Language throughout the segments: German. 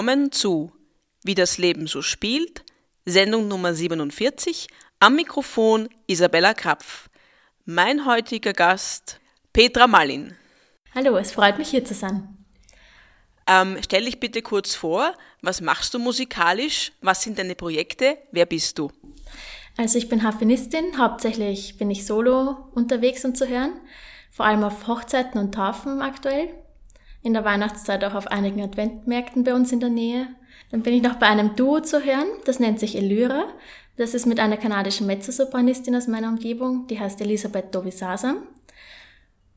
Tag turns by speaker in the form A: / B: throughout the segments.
A: Willkommen zu Wie das Leben so spielt, Sendung Nummer 47, am Mikrofon Isabella Krapf. Mein heutiger Gast Petra Malin.
B: Hallo, es freut mich hier zu sein.
A: Ähm, stell dich bitte kurz vor, was machst du musikalisch, was sind deine Projekte, wer bist du?
B: Also ich bin Harfenistin, hauptsächlich bin ich solo unterwegs und zu hören, vor allem auf Hochzeiten und Taufen aktuell in der Weihnachtszeit auch auf einigen Adventmärkten bei uns in der Nähe. Dann bin ich noch bei einem Duo zu hören, das nennt sich Elyra. Das ist mit einer kanadischen Mezzosopranistin aus meiner Umgebung, die heißt Elisabeth Dovisasam.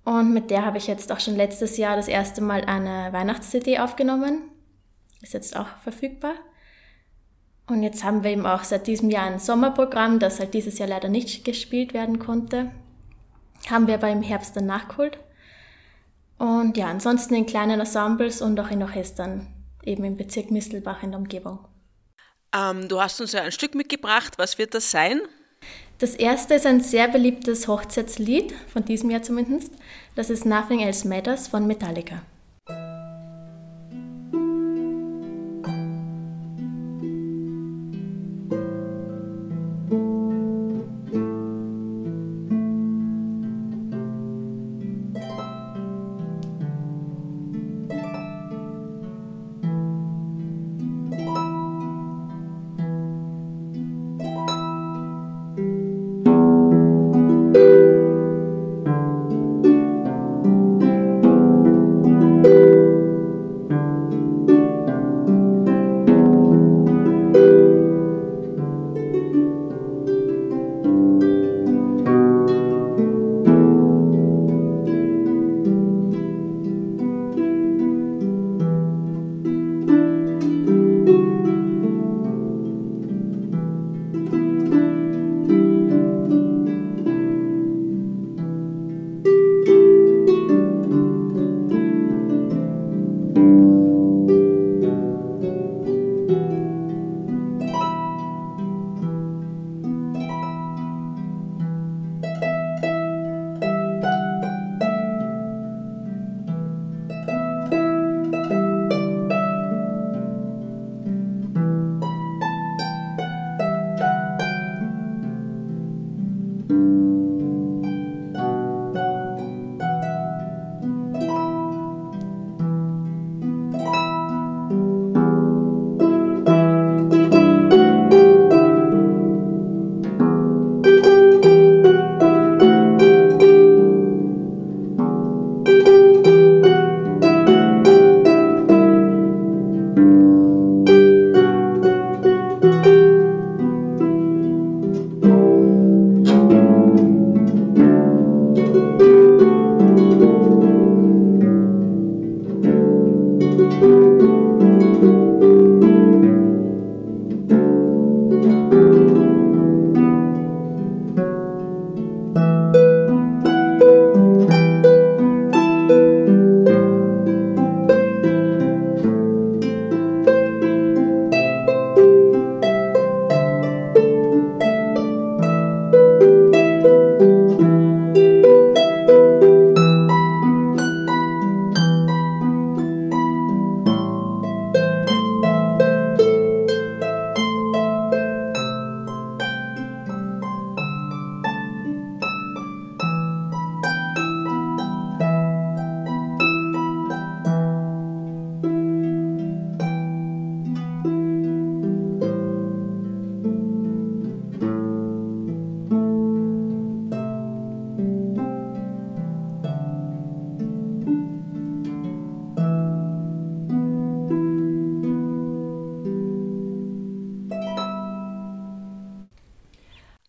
B: Und mit der habe ich jetzt auch schon letztes Jahr das erste Mal eine Weihnachts-CD aufgenommen. Ist jetzt auch verfügbar. Und jetzt haben wir eben auch seit diesem Jahr ein Sommerprogramm, das halt dieses Jahr leider nicht gespielt werden konnte. Haben wir aber im Herbst dann nachgeholt. Und ja, ansonsten in kleinen Ensembles und auch in Orchestern, eben im Bezirk Mistelbach in der Umgebung.
A: Ähm, du hast uns ja ein Stück mitgebracht. Was wird das sein?
B: Das erste ist ein sehr beliebtes Hochzeitslied, von diesem Jahr zumindest. Das ist Nothing Else Matters von Metallica.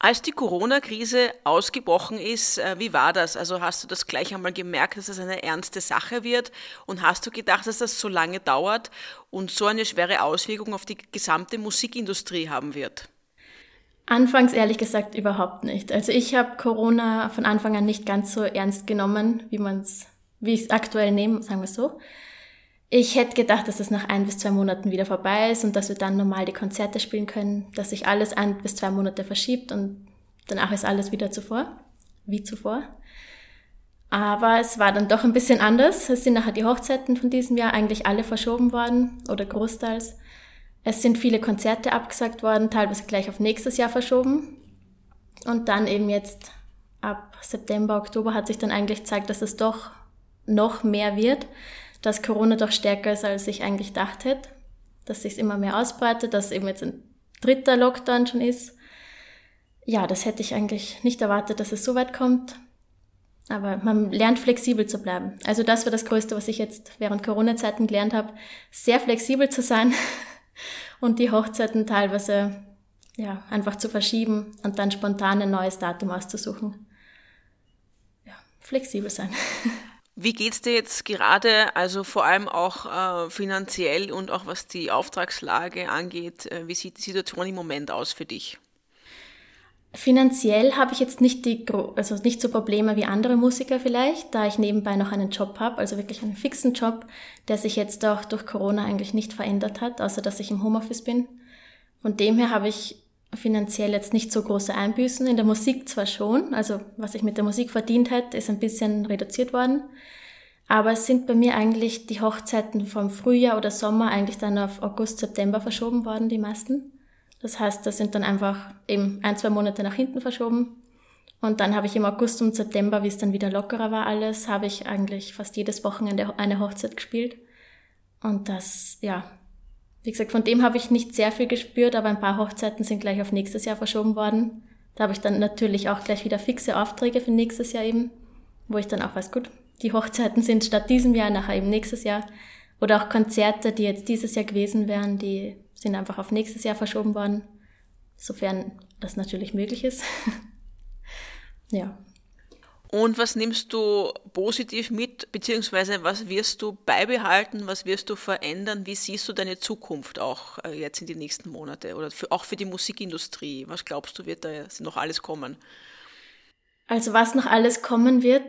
A: Als die Corona-Krise ausgebrochen ist, äh, wie war das? Also hast du das gleich einmal gemerkt, dass es eine ernste Sache wird? Und hast du gedacht, dass das so lange dauert und so eine schwere Auswirkung auf die gesamte Musikindustrie haben wird?
B: Anfangs ehrlich gesagt überhaupt nicht. Also ich habe Corona von Anfang an nicht ganz so ernst genommen, wie man es, wie ich es aktuell nehme, sagen wir so. Ich hätte gedacht, dass es nach ein bis zwei Monaten wieder vorbei ist und dass wir dann normal die Konzerte spielen können, dass sich alles ein bis zwei Monate verschiebt und danach ist alles wieder zuvor, wie zuvor. Aber es war dann doch ein bisschen anders. Es sind nachher die Hochzeiten von diesem Jahr eigentlich alle verschoben worden oder großteils. Es sind viele Konzerte abgesagt worden, teilweise gleich auf nächstes Jahr verschoben. Und dann eben jetzt ab September, Oktober hat sich dann eigentlich gezeigt, dass es doch noch mehr wird, dass Corona doch stärker ist, als ich eigentlich dachte, dass sich immer mehr ausbreitet, dass eben jetzt ein dritter Lockdown schon ist. Ja, das hätte ich eigentlich nicht erwartet, dass es so weit kommt. Aber man lernt flexibel zu bleiben. Also das war das Größte, was ich jetzt während Corona-Zeiten gelernt habe, sehr flexibel zu sein und die Hochzeiten teilweise ja, einfach zu verschieben und dann spontan ein neues Datum auszusuchen. Ja, flexibel sein.
A: Wie geht's dir jetzt gerade, also vor allem auch äh, finanziell und auch was die Auftragslage angeht? Äh, wie sieht die Situation im Moment aus für dich?
B: Finanziell habe ich jetzt nicht die, also nicht so Probleme wie andere Musiker vielleicht, da ich nebenbei noch einen Job habe, also wirklich einen fixen Job, der sich jetzt auch durch Corona eigentlich nicht verändert hat, außer dass ich im Homeoffice bin. Von dem her habe ich finanziell jetzt nicht so große Einbüßen. In der Musik zwar schon, also was ich mit der Musik verdient hätte, ist ein bisschen reduziert worden. Aber es sind bei mir eigentlich die Hochzeiten vom Frühjahr oder Sommer eigentlich dann auf August, September verschoben worden, die meisten. Das heißt, das sind dann einfach eben ein, zwei Monate nach hinten verschoben. Und dann habe ich im August und September, wie es dann wieder lockerer war alles, habe ich eigentlich fast jedes Wochenende eine Hochzeit gespielt. Und das, ja, wie gesagt, von dem habe ich nicht sehr viel gespürt, aber ein paar Hochzeiten sind gleich auf nächstes Jahr verschoben worden. Da habe ich dann natürlich auch gleich wieder fixe Aufträge für nächstes Jahr eben, wo ich dann auch weiß, gut, die Hochzeiten sind statt diesem Jahr nachher eben nächstes Jahr. Oder auch Konzerte, die jetzt dieses Jahr gewesen wären, die sind einfach auf nächstes Jahr verschoben worden, sofern das natürlich möglich ist. ja.
A: Und was nimmst du positiv mit, beziehungsweise was wirst du beibehalten, was wirst du verändern? Wie siehst du deine Zukunft auch äh, jetzt in die nächsten Monate oder für, auch für die Musikindustrie? Was glaubst du, wird da noch alles kommen?
B: Also was noch alles kommen wird,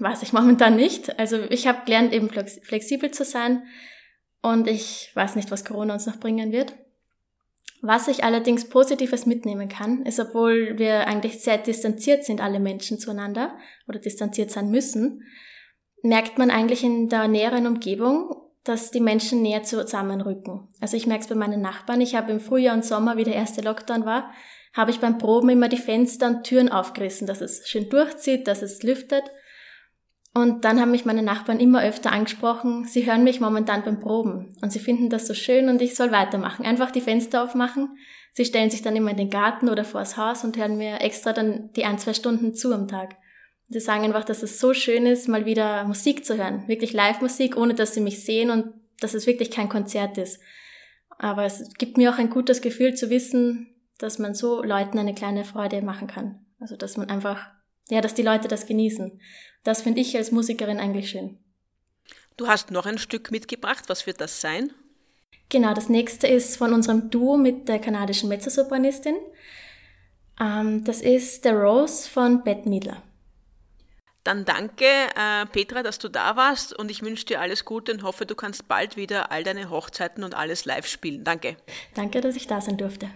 B: weiß ich momentan nicht. Also ich habe gelernt, eben flexibel zu sein. Und ich weiß nicht, was Corona uns noch bringen wird. Was ich allerdings Positives mitnehmen kann, ist, obwohl wir eigentlich sehr distanziert sind, alle Menschen zueinander oder distanziert sein müssen, merkt man eigentlich in der näheren Umgebung, dass die Menschen näher zusammenrücken. Also ich merke es bei meinen Nachbarn. Ich habe im Frühjahr und Sommer, wie der erste Lockdown war, habe ich beim Proben immer die Fenster und Türen aufgerissen, dass es schön durchzieht, dass es lüftet. Und dann haben mich meine Nachbarn immer öfter angesprochen, sie hören mich momentan beim Proben und sie finden das so schön und ich soll weitermachen. Einfach die Fenster aufmachen. Sie stellen sich dann immer in den Garten oder vors Haus und hören mir extra dann die ein, zwei Stunden zu am Tag. Sie sagen einfach, dass es so schön ist, mal wieder Musik zu hören. Wirklich Live-Musik, ohne dass sie mich sehen und dass es wirklich kein Konzert ist. Aber es gibt mir auch ein gutes Gefühl zu wissen, dass man so Leuten eine kleine Freude machen kann. Also, dass man einfach, ja, dass die Leute das genießen. Das finde ich als Musikerin eigentlich schön.
A: Du hast noch ein Stück mitgebracht. Was wird das sein?
B: Genau, das nächste ist von unserem Duo mit der kanadischen Mezzosopranistin. Ähm, das ist The Rose von Bette Midler.
A: Dann danke, äh, Petra, dass du da warst und ich wünsche dir alles Gute und hoffe, du kannst bald wieder all deine Hochzeiten und alles live spielen. Danke.
B: Danke, dass ich da sein durfte.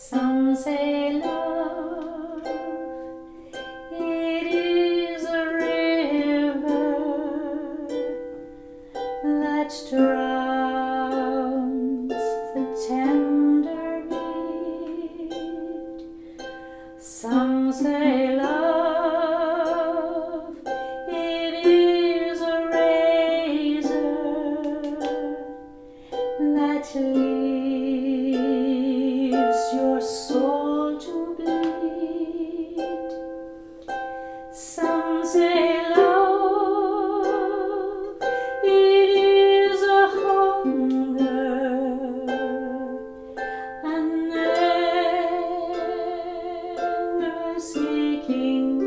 C: Some say King.